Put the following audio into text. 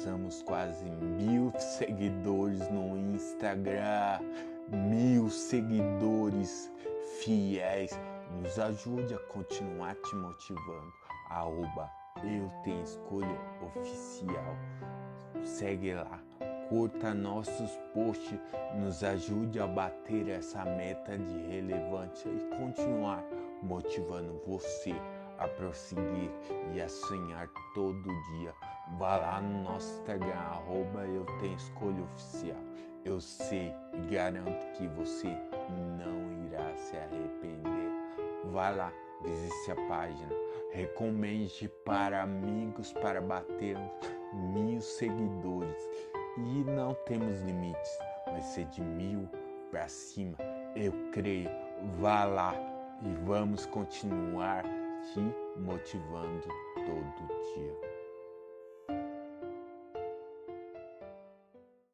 alcançamos quase mil seguidores no Instagram, mil seguidores fiéis. Nos ajude a continuar te motivando. Arroba Eu Tenho Escolha Oficial. Segue lá, curta nossos posts, nos ajude a bater essa meta de relevância e continuar motivando você a prosseguir e a sonhar todo dia. Vá lá no nosso Instagram, arroba eu tenho escolha oficial. Eu sei e garanto que você não irá se arrepender. Vá lá, visite a página, recomende para amigos para bater mil seguidores. E não temos limites, vai ser de mil para cima. Eu creio. Vá lá e vamos continuar te motivando todo dia.